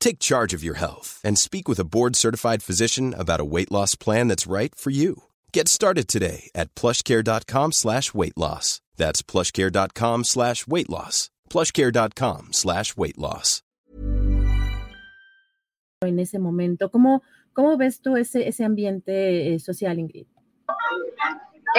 Take charge of your health and speak with a board-certified physician about a weight loss plan that's right for you. Get started today at plushcare.com slash weight loss. That's plushcare.com slash weight loss. plushcare.com slash weight loss. En ese momento, ¿cómo, cómo ves tú ese, ese ambiente eh, social, Ingrid?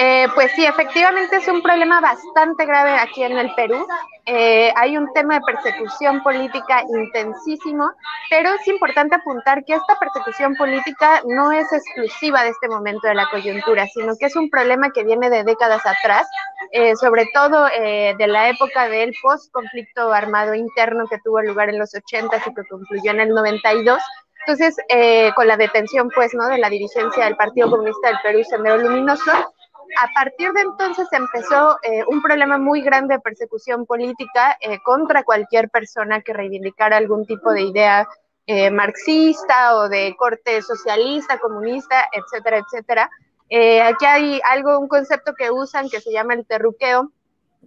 Eh, pues sí, efectivamente es un problema bastante grave aquí en el Perú. Eh, hay un tema de persecución política intensísimo, pero es importante apuntar que esta persecución política no es exclusiva de este momento de la coyuntura, sino que es un problema que viene de décadas atrás, eh, sobre todo de la época del post-conflicto armado interno que tuvo lugar en los 80 y que concluyó en el 92. Entonces, con la detención, pues, ¿no? De la dirigencia del Partido Comunista del Perú, Sendero Luminoso, a partir de entonces empezó eh, un problema muy grande de persecución política eh, contra cualquier persona que reivindicara algún tipo de idea eh, marxista o de corte socialista, comunista, etcétera, etcétera. aquí hay algo, un concepto que usan que se llama el terruqueo,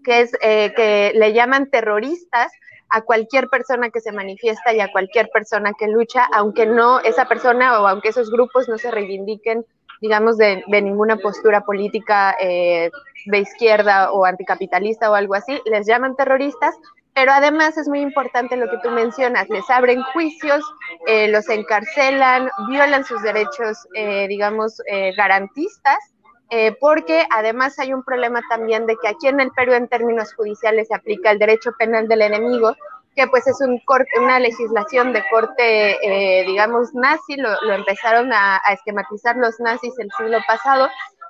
que es que le llaman terroristas a cualquier persona que se manifiesta y a cualquier persona que lucha, aunque no esa persona o aunque esos grupos no se reivindiquen digamos, de, ninguna postura política eh, de izquierda o anticapitalista o algo así, les llaman terroristas, pero además es muy importante lo que tú mencionas, les abren juicios, eh, los encarcelan, violan sus derechos, eh, digamos, garantistas, porque además hay un problema también de que aquí en el Perú en términos judiciales se aplica el derecho penal del enemigo, que pues es un una legislación de corte, eh, digamos, nazi, lo, empezaron a, esquematizar los nazis el siglo pasado,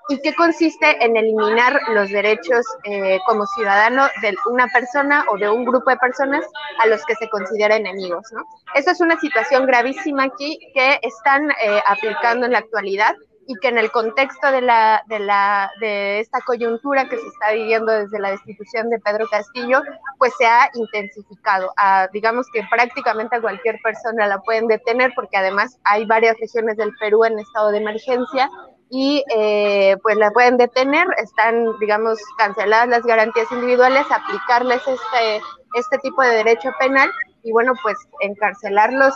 y que consiste en eliminar los derechos eh, como ciudadano de una persona o de un grupo de personas a los que se considera enemigos. ¿no? Esa es una situación gravísima aquí que están eh, aplicando en la actualidad y que en el contexto de, la, de, la, de esta coyuntura que se está viviendo desde la destitución de Pedro Castillo, pues se ha intensificado. digamos que prácticamente a cualquier persona la pueden detener porque además hay varias regiones del Perú en estado de emergencia y eh, pues la pueden detener, están, digamos, canceladas las garantías individuales, aplicarles este, este tipo de derecho penal y bueno, pues encarcelarlos